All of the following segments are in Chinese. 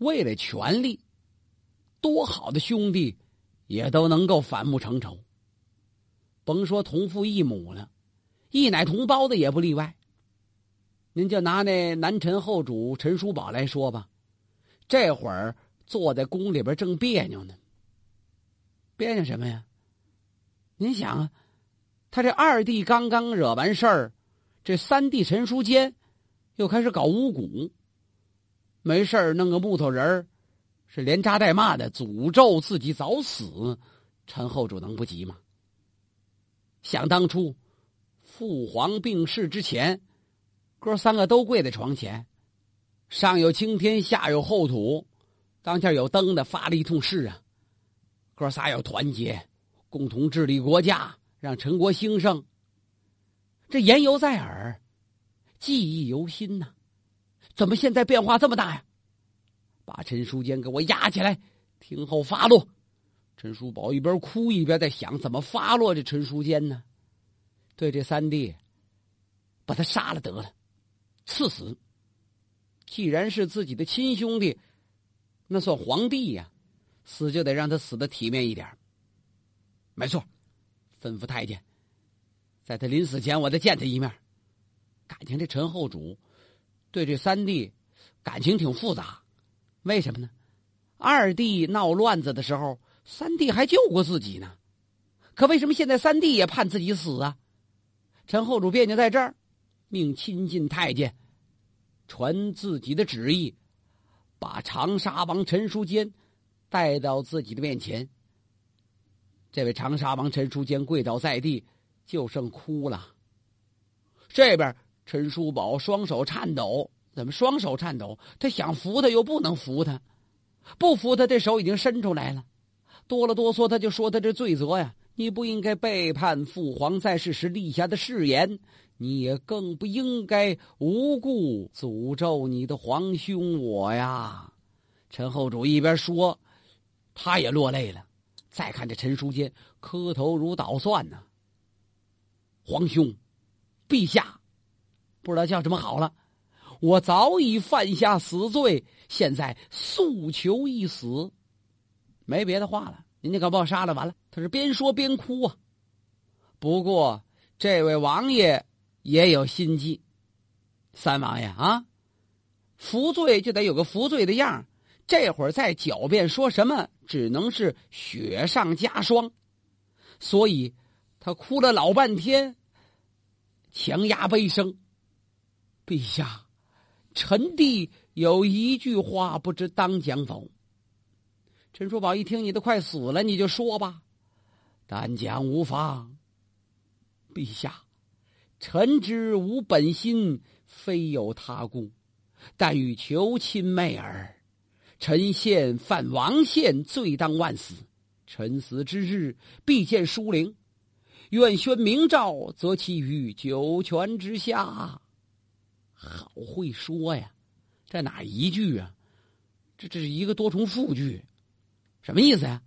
为了权力，多好的兄弟也都能够反目成仇。甭说同父异母了，异奶同胞的也不例外。您就拿那南陈后主陈叔宝来说吧，这会儿坐在宫里边正别扭呢。别扭什么呀？您想啊，他这二弟刚刚惹完事儿，这三弟陈叔坚又开始搞巫蛊，没事儿弄个木头人儿，是连扎带骂的诅咒自己早死。陈后主能不急吗？想当初，父皇病逝之前。哥三个都跪在床前，上有青天，下有厚土，当下有灯的发了一通誓啊！哥仨要团结，共同治理国家，让陈国兴盛。这言犹在耳，记忆犹新呐！怎么现在变化这么大呀？把陈书坚给我押起来，听候发落。陈叔宝一边哭一边在想，怎么发落这陈书坚呢？对这三弟，把他杀了得了。赐死。既然是自己的亲兄弟，那算皇帝呀，死就得让他死的体面一点。没错，吩咐太监，在他临死前，我再见他一面。感情这陈后主对这三弟感情挺复杂，为什么呢？二弟闹乱子的时候，三弟还救过自己呢，可为什么现在三弟也判自己死啊？陈后主别扭在这儿。命亲近太监，传自己的旨意，把长沙王陈书坚带到自己的面前。这位长沙王陈书坚跪倒在地，就剩哭了。这边陈叔宝双手颤抖，怎么双手颤抖？他想扶他又不能扶他，不扶他这手已经伸出来了，哆了哆嗦，他就说他这罪责呀。你不应该背叛父皇在世时立下的誓言，你也更不应该无故诅咒你的皇兄我呀！陈后主一边说，他也落泪了。再看这陈书坚，磕头如捣蒜呢。皇兄，陛下，不知道叫什么好了。我早已犯下死罪，现在诉求一死，没别的话了。人家可把我杀了，完了。他是边说边哭啊。不过这位王爷也有心计，三王爷啊，服罪就得有个服罪的样这会儿再狡辩说什么，只能是雪上加霜。所以他哭了老半天，强压悲声：“陛下，臣弟有一句话，不知当讲否？”陈叔宝一听，你都快死了，你就说吧，但讲无妨。陛下，臣之无本心，非有他故，但欲求亲妹耳。臣现犯王宪，罪当万死。臣死之日，必见书灵，愿宣明诏，则其于九泉之下。好会说呀，这哪一句啊？这这是一个多重复句。什么意思呀？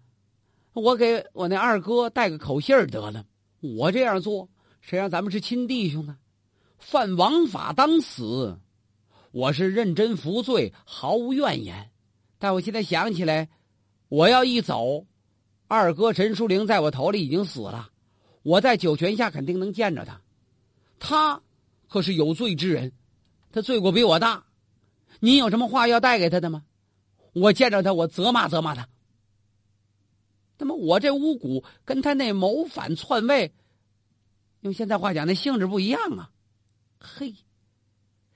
我给我那二哥带个口信儿得了。我这样做，谁让咱们是亲弟兄呢？犯王法当死，我是认真服罪，毫无怨言。但我现在想起来，我要一走，二哥陈书玲在我头里已经死了。我在九泉下肯定能见着他，他可是有罪之人，他罪过比我大。您有什么话要带给他的吗？我见着他，我责骂责骂他。那么我这巫蛊跟他那谋反篡位，用现在话讲，那性质不一样啊！嘿，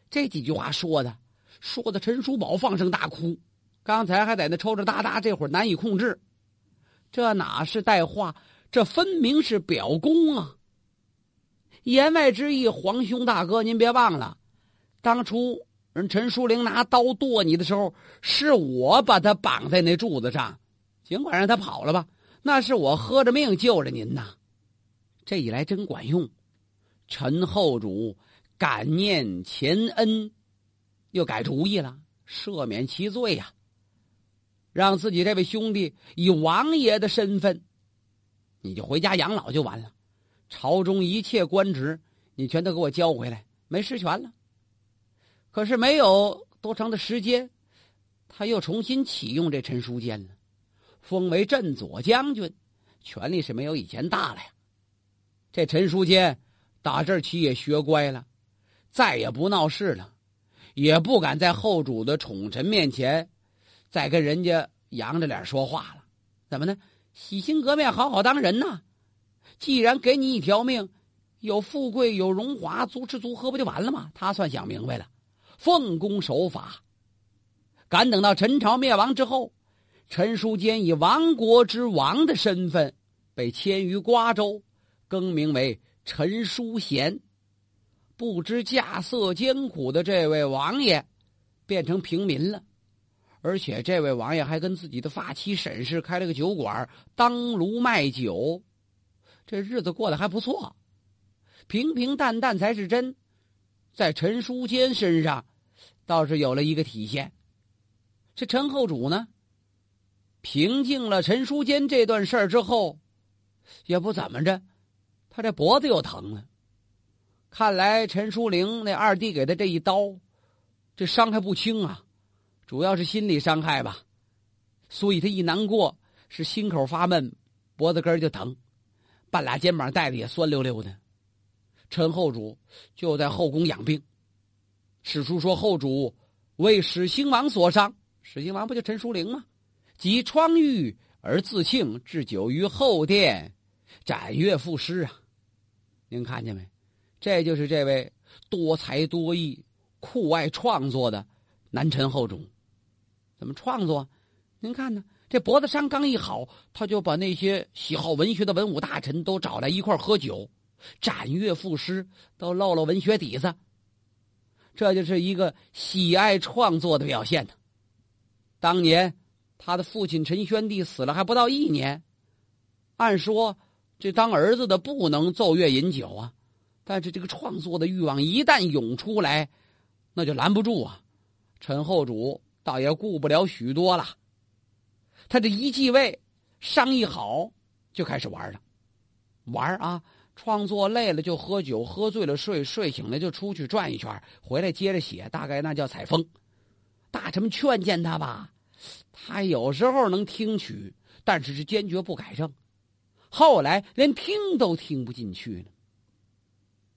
这几句话说的，说的陈叔宝放声大哭。刚才还在那抽抽搭搭，这会儿难以控制。这哪是带话？这分明是表功啊！言外之意，皇兄大哥，您别忘了，当初人陈书灵拿刀剁你的时候，是我把他绑在那柱子上。尽管让他跑了吧，那是我喝着命救了您呐，这一来真管用。陈后主感念前恩，又改主意了，赦免其罪呀，让自己这位兄弟以王爷的身份，你就回家养老就完了，朝中一切官职你全都给我交回来，没实权了。可是没有多长的时间，他又重新启用这陈书坚了，封为镇左将军，权力是没有以前大了呀。这陈书坚打这起也学乖了，再也不闹事了，也不敢在后主的宠臣面前再跟人家扬着脸说话了。怎么呢？洗心革面，好好当人呐！既然给你一条命，有富贵有荣华，足吃足喝不就完了吗？他算想明白了，奉公守法。敢等到陈朝灭亡之后，陈书坚以亡国之王的身份被迁于瓜州。更名为陈书贤，不知稼穑艰苦的这位王爷，变成平民了，而且这位王爷还跟自己的发妻沈氏开了个酒馆，当炉卖酒，这日子过得还不错，平平淡淡才是真。在陈书坚身上，倒是有了一个体现。这陈后主呢，平静了陈书坚这段事儿之后，也不怎么着。他这脖子又疼了，看来陈书龄那二弟给他这一刀，这伤害不轻啊，主要是心理伤害吧。所以他一难过，是心口发闷，脖子根就疼，半拉肩膀带的也酸溜溜的。陈后主就在后宫养病。史书说后主为始兴王所伤，始兴王不就陈书龄吗？即疮愈而自庆，置酒于后殿，斩月赋诗啊。您看见没？这就是这位多才多艺、酷爱创作的南陈后主。怎么创作？您看呢？这脖子伤刚一好，他就把那些喜好文学的文武大臣都找来一块喝酒，展阅赋诗，都露露文学底子。这就是一个喜爱创作的表现呢。当年他的父亲陈宣帝死了还不到一年，按说。这当儿子的不能奏乐饮酒啊，但是这个创作的欲望一旦涌出来，那就拦不住啊。陈后主倒也顾不了许多了，他这一继位，商议好就开始玩了，玩啊！创作累了就喝酒，喝醉了睡，睡醒了就出去转一圈，回来接着写，大概那叫采风。大臣们劝谏他吧，他有时候能听取，但是是坚决不改正。后来连听都听不进去了，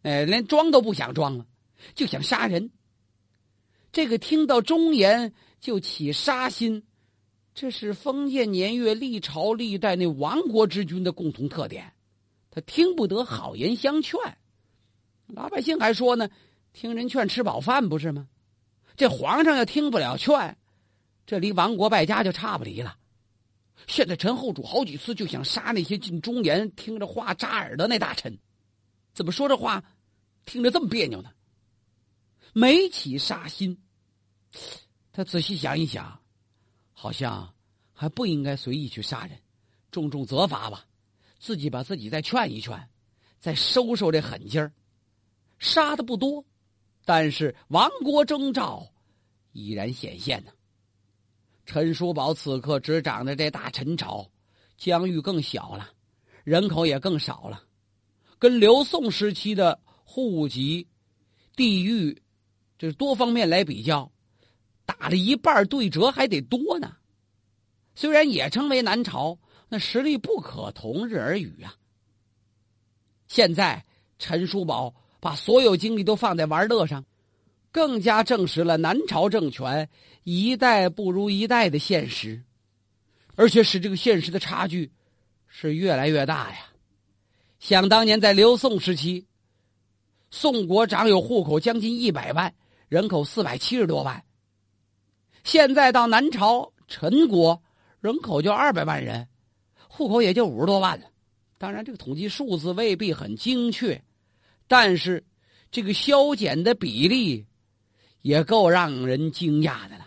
哎，连装都不想装了，就想杀人。这个听到忠言就起杀心，这是封建年月历朝历代那亡国之君的共同特点。他听不得好言相劝，老百姓还说呢，听人劝吃饱饭不是吗？这皇上要听不了劝，这离亡国败家就差不离了。现在陈后主好几次就想杀那些进忠言、听着话扎耳的那大臣，怎么说这话，听着这么别扭呢？没起杀心，他仔细想一想，好像还不应该随意去杀人，重重责罚吧，自己把自己再劝一劝，再收收这狠劲儿。杀的不多，但是亡国征兆已然显现呢。陈叔宝此刻执掌的这大陈朝，疆域更小了，人口也更少了，跟刘宋时期的户籍、地域，这多方面来比较，打了一半对折还得多呢。虽然也称为南朝，那实力不可同日而语啊。现在陈叔宝把所有精力都放在玩乐上。更加证实了南朝政权一代不如一代的现实，而且使这个现实的差距是越来越大呀。想当年在刘宋时期，宋国长有户口将近一百万，人口四百七十多万。现在到南朝陈国，人口就二百万人，户口也就五十多万了。当然，这个统计数字未必很精确，但是这个削减的比例。也够让人惊讶的了，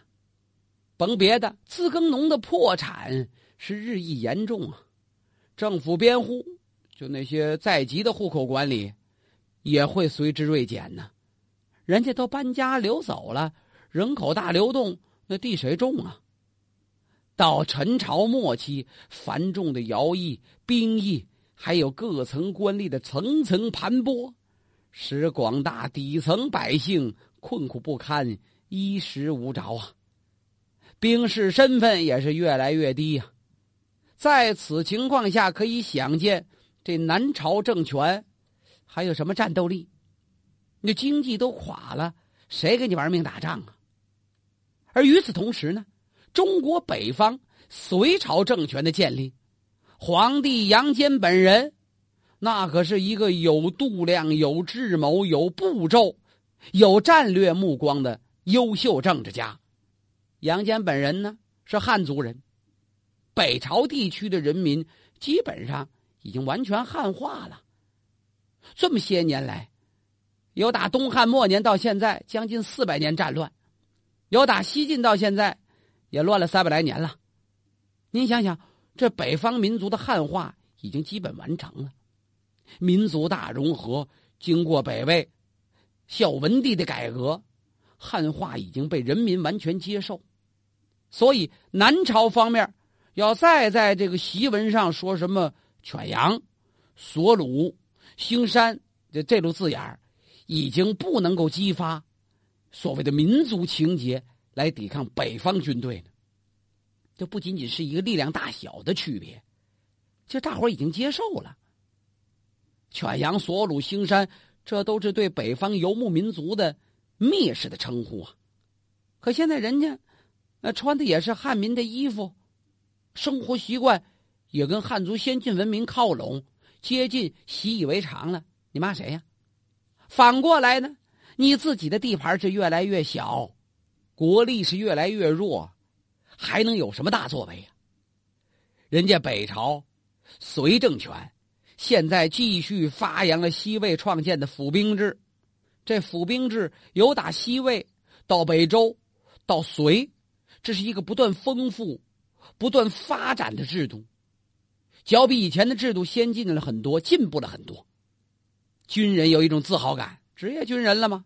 甭别的，自耕农的破产是日益严重啊。政府编户，就那些在籍的户口管理，也会随之锐减呢。人家都搬家流走了，人口大流动，那地谁种啊？到陈朝末期，繁重的徭役、兵役，还有各层官吏的层层盘剥，使广大底层百姓。困苦不堪，衣食无着啊！兵士身份也是越来越低呀。在此情况下，可以想见这南朝政权还有什么战斗力？那经济都垮了，谁给你玩命打仗啊？而与此同时呢，中国北方隋朝政权的建立，皇帝杨坚本人，那可是一个有度量、有智谋、有步骤、有战略目光的优秀政治家。杨坚本人呢是汉族人。北朝地区的人民基本上已经完全汉化了。这么些年来，由打东汉末年到现在，将近四百年战乱；由打西晋到现在，也乱了三百来年了。您想想，这北方民族的汉化已经基本完成了，民族大融合，经过北魏、孝文帝的改革，汉化已经被人民完全接受。所以，南朝方面。要再在这个檄文上说什么犬羊、索鲁、兴山这这种字眼已经不能够激发所谓的民族情结来抵抗北方军队了。这不仅仅是一个力量大小的区别，这大伙已经接受了。犬羊、索鲁、兴山，这都是对北方游牧民族的蔑视的称呼啊。可现在人家那穿的也是汉民的衣服。生活习惯也跟汉族先进文明靠拢、接近、习以为常了。你骂谁呀？反过来呢？你自己的地盘是越来越小，国力是越来越弱，还能有什么大作为呀？人家北朝隋政权现在继续发扬了西魏创建的府兵制，这府兵制由打西魏到北周到隋，这是一个不断丰富。不断发展的制度，较比以前的制度先进了很多，进步了很多。军人有一种自豪感，职业军人了吗？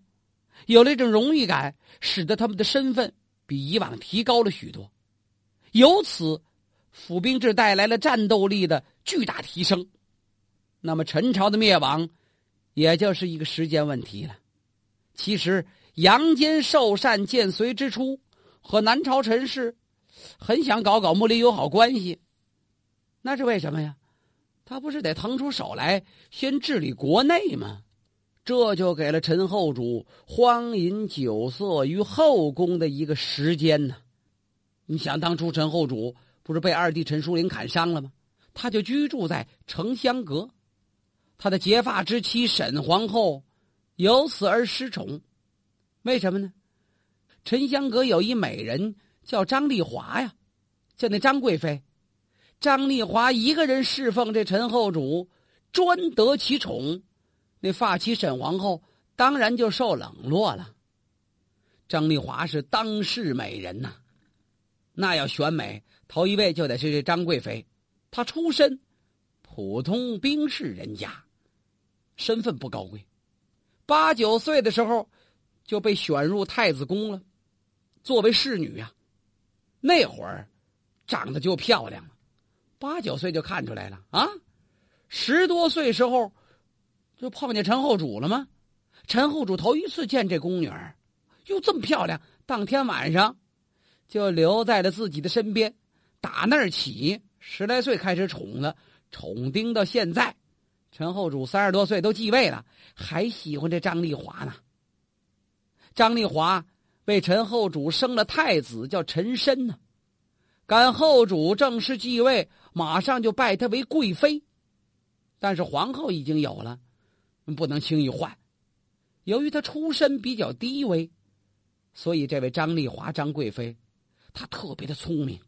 有了一种荣誉感，使得他们的身份比以往提高了许多。由此，府兵制带来了战斗力的巨大提升。那么，陈朝的灭亡，也就是一个时间问题了。其实，杨坚受禅建隋之初，和南朝陈氏。很想搞搞睦邻友好关系，那是为什么呀？他不是得腾出手来先治理国内吗？这就给了陈后主荒淫酒色于后宫的一个时间呢。你想当初陈后主不是被二弟陈叔林砍伤了吗？他就居住在城香阁，他的结发之妻沈皇后由此而失宠，为什么呢？沉香阁有一美人。叫张丽华呀，叫那张贵妃。张丽华一个人侍奉这陈后主，专得其宠。那发妻沈皇后当然就受冷落了。张丽华是当世美人呐，那要选美，头一位就得是这张贵妃。她出身普通兵士人家，身份不高贵。八九岁的时候就被选入太子宫了，作为侍女呀。那会儿，长得就漂亮了，八九岁就看出来了啊！十多岁时候，就碰见陈后主了吗？陈后主头一次见这宫女儿，哟，这么漂亮！当天晚上，就留在了自己的身边。打那儿起，十来岁开始宠了，宠盯到现在。陈后主三十多岁都继位了，还喜欢这张丽华呢。张丽华。为陈后主生了太子，叫陈申呢。赶后主正式继位，马上就拜她为贵妃。但是皇后已经有了，不能轻易换。由于她出身比较低微，所以这位张丽华张贵妃，她特别的聪明。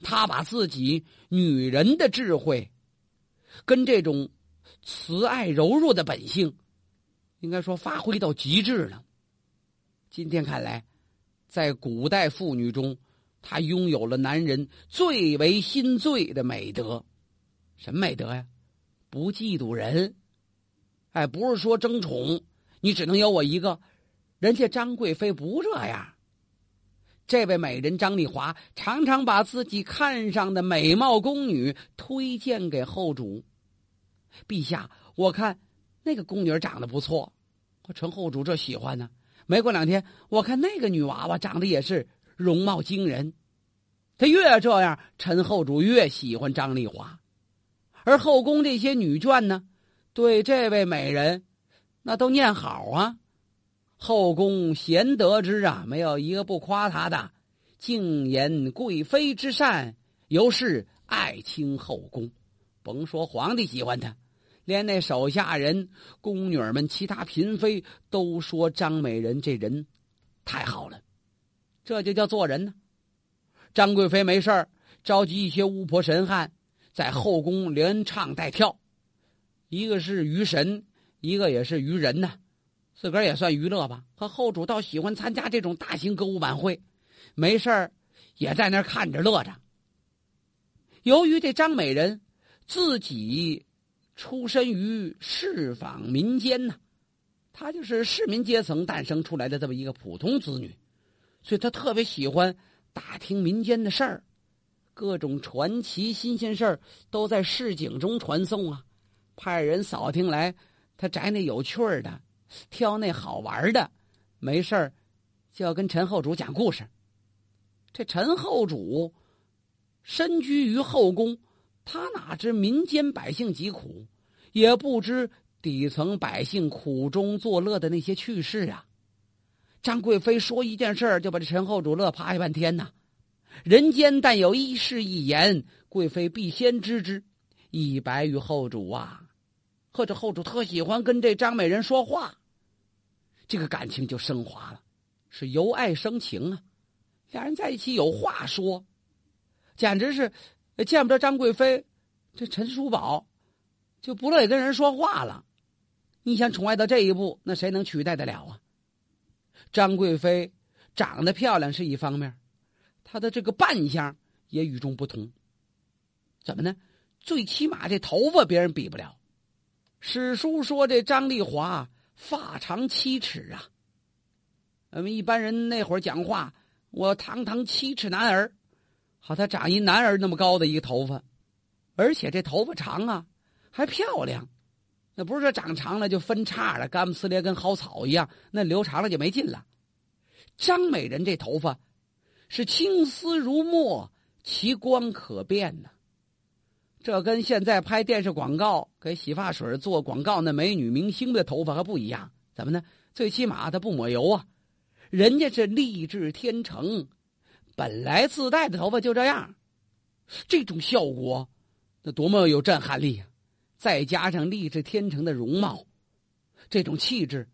她把自己女人的智慧，跟这种慈爱柔弱的本性，应该说发挥到极致了。今天看来，在古代妇女中，她拥有了男人最为心醉的美德。什么美德呀？不嫉妒人。哎，不是说争宠，你只能有我一个。人家张贵妃不这样。这位美人张丽华常常把自己看上的美貌宫女推荐给后主。陛下，我看那个宫女长得不错，我陈后主这喜欢呢。没过两天，我看那个女娃娃长得也是容貌惊人，他越这样，陈后主越喜欢张丽华，而后宫这些女眷呢，对这位美人，那都念好啊。后宫贤德之啊，没有一个不夸她的，敬言贵妃之善，尤是爱卿后宫。甭说皇帝喜欢她，连那手下人、宫女们、其他嫔妃都说张美人这人太好了。这就叫做人呢。张贵妃没事儿召集一些巫婆神汉，在后宫连唱带跳，一个是娱神，一个也是娱人呐，自个儿也算娱乐吧。可后主倒喜欢参加这种大型歌舞晚会，没事儿也在那看着乐着。由于这张美人自己出身于市坊民间呐，她就是市民阶层诞生出来的这么一个普通子女，所以她特别喜欢。打听民间的事儿，各种传奇新鲜事儿都在市井中传送啊！派人扫听来，他摘那有趣儿的，挑那好玩的，没事儿就要跟陈后主讲故事。这陈后主身居于后宫，他哪知民间百姓疾苦，也不知底层百姓苦中作乐的那些趣事啊！张贵妃说一件事儿就把这陈后主乐趴下半天呐。人间但有一事一言，贵妃必先知之，以白于后主啊。或者后主特喜欢跟这张美人说话，这个感情就升华了，是由爱生情啊。俩人在一起有话说，简直是见不得张贵妃，这陈叔宝就不乐意跟人说话了。你想宠爱到这一步，那谁能取代得了啊？张贵妃长得漂亮是一方面，她的这个扮相也与众不同。怎么呢？最起码这头发别人比不了。史书说这张丽华发长七尺啊。我们一般人那会儿讲话，我堂堂七尺男儿，好，他长一男儿那么高的一个头发，而且这头发长啊，还漂亮。那不是说长长了就分叉了，干不呲咧，跟蒿草一样。那留长了就没劲了。张美人这头发是青丝如墨，其光可辨呢。这跟现在拍电视广告给洗发水做广告那美女明星的头发还不一样。怎么呢？最起码她不抹油啊，人家是丽质天成，本来自带的头发就这样。这种效果，那多么有震撼力啊！再加上丽质天成的容貌，这种气质，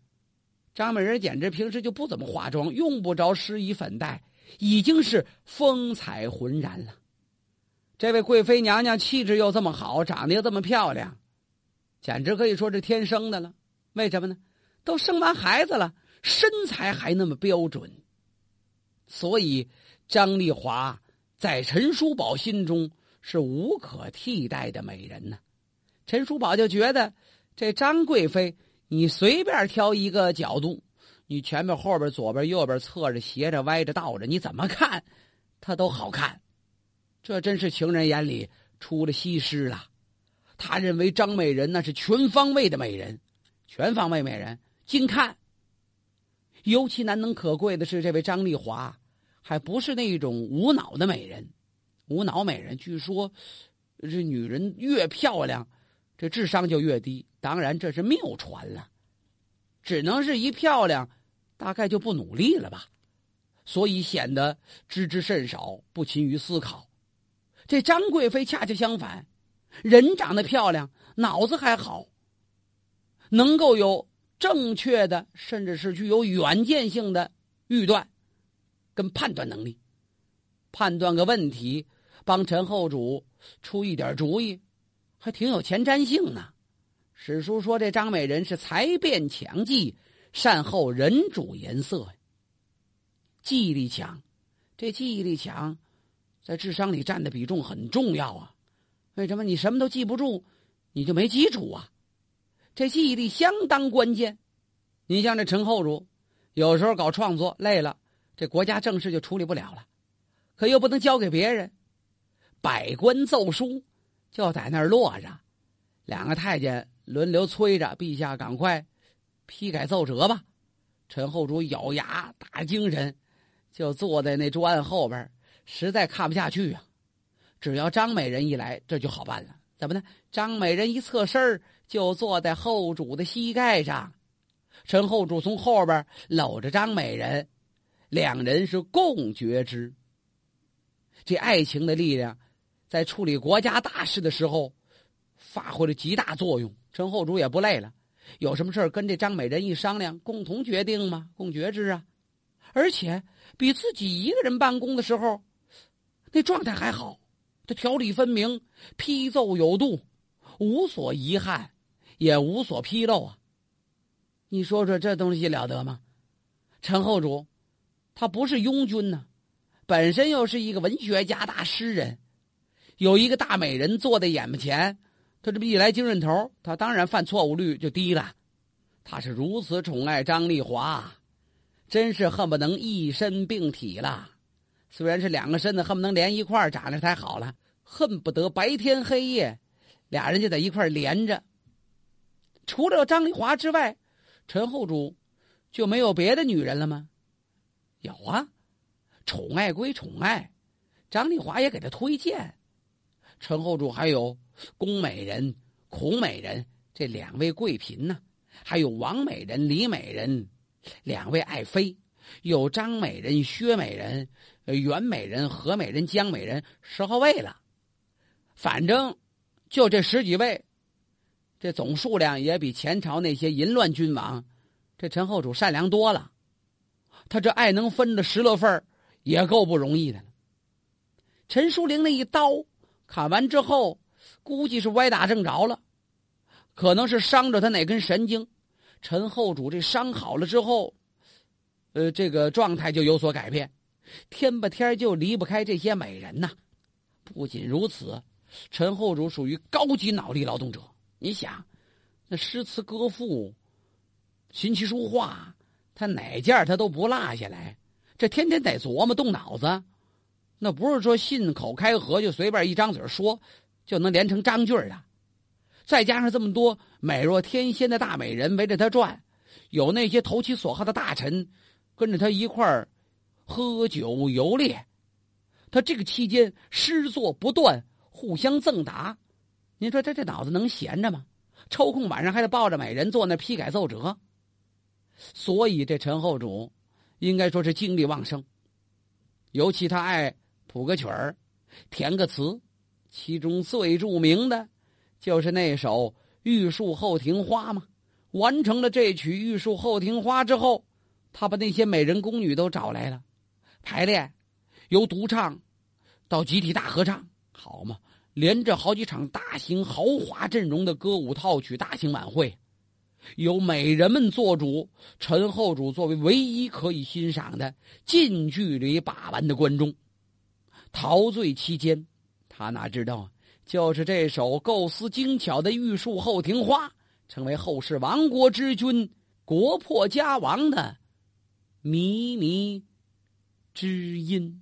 张美人简直平时就不怎么化妆，用不着施以粉黛，已经是风采浑然了。这位贵妃娘娘气质又这么好，长得又这么漂亮，简直可以说是天生的了。为什么呢？都生完孩子了，身材还那么标准，所以张丽华在陈叔宝心中是无可替代的美人呢。陈叔宝就觉得，这张贵妃，你随便挑一个角度，你前边、后边、左边、右边、侧着、斜着、歪着、倒着，你怎么看，她都好看。这真是情人眼里出了西施了。他认为张美人那是全方位的美人，全方位美人，近看。尤其难能可贵的是，这位张丽华，还不是那种无脑的美人。无脑美人，据说，这女人越漂亮。这智商就越低，当然这是谬传了，只能是一漂亮，大概就不努力了吧，所以显得知之甚少，不勤于思考。这张贵妃恰恰相反，人长得漂亮，脑子还好，能够有正确的，甚至是具有远见性的预断跟判断能力，判断个问题，帮陈后主出一点主意。还挺有前瞻性呢。史书说这张美人是才辩强记，善后人主颜色，记忆力强。这记忆力强，在智商里占的比重很重要啊。为什么你什么都记不住，你就没基础啊？这记忆力相当关键。你像这陈后主，有时候搞创作累了，这国家政事就处理不了了，可又不能交给别人，百官奏书。就在那儿落着，两个太监轮流催着陛下赶快批改奏折吧。陈后主咬牙打精神，就坐在那桌案后边，实在看不下去啊。只要张美人一来，这就好办了。怎么呢？张美人一侧身就坐在后主的膝盖上，陈后主从后边搂着张美人，两人是共觉之。这爱情的力量，在处理国家大事的时候，发挥了极大作用。陈后主也不累了，有什么事跟这张美人一商量，共同决定嘛，共决之啊。而且比自己一个人办公的时候，那状态还好。这条理分明，批奏有度，无所遗憾，也无所纰漏啊！你说说这东西了得吗？陈后主，他不是庸君呢，本身又是一个文学家、大诗人，有一个大美人坐在眼巴前，他这么一来精神头，他当然犯错误率就低了。他是如此宠爱张丽华，真是恨不能一身病体了。虽然是两个身子，恨不能连一块儿长得太好了，恨不得白天黑夜，俩人就在一块连着。除了张丽华之外，陈后主就没有别的女人了吗？有啊，宠爱归宠爱，张丽华也给他推荐。陈后主还有宫美人、孔美人这两位贵嫔呢，还有王美人、李美人两位爱妃。有张美人、薛美人、袁美人、何美人、江美人十号位了，反正就这十几位，这总数量也比前朝那些淫乱君王，这陈后主善良多了。他这爱能分的十来份也够不容易的了。陈淑玲那一刀砍完之后，估计是歪打正着了，可能是伤着他哪根神经。陈后主这伤好了之后。呃，这个状态就有所改变，天吧天就离不开这些美人呐。不仅如此，陈后主属于高级脑力劳动者。你想，那诗词歌赋、琴棋书画，他哪件他都不落下来，这天天得琢磨动脑子。那不是说信口开河就随便一张嘴说就能连成章句的。再加上这么多美若天仙的大美人围着他转，有那些投其所好的大臣。跟着他一块儿喝酒游猎，他这个期间诗作不断，互相赠答。您说他这脑子能闲着吗？抽空晚上还得抱着美人坐那批改奏折。所以这陈后主应该说是精力旺盛，尤其他爱谱个曲儿，填个词，其中最著名的，就是那首《玉树后庭花》嘛。完成了这曲《玉树后庭花》之后。他把那些美人宫女都找来了，排练，由独唱到集体大合唱，好嘛，连着好几场大型豪华阵容的歌舞套曲大型晚会，由美人们做主，陈后主作为唯一可以欣赏的近距离把玩的观众。陶醉期间，他哪知道，就是这首构思精巧的《玉树后庭花》，成为后世亡国之君、国破家亡的。靡靡之音。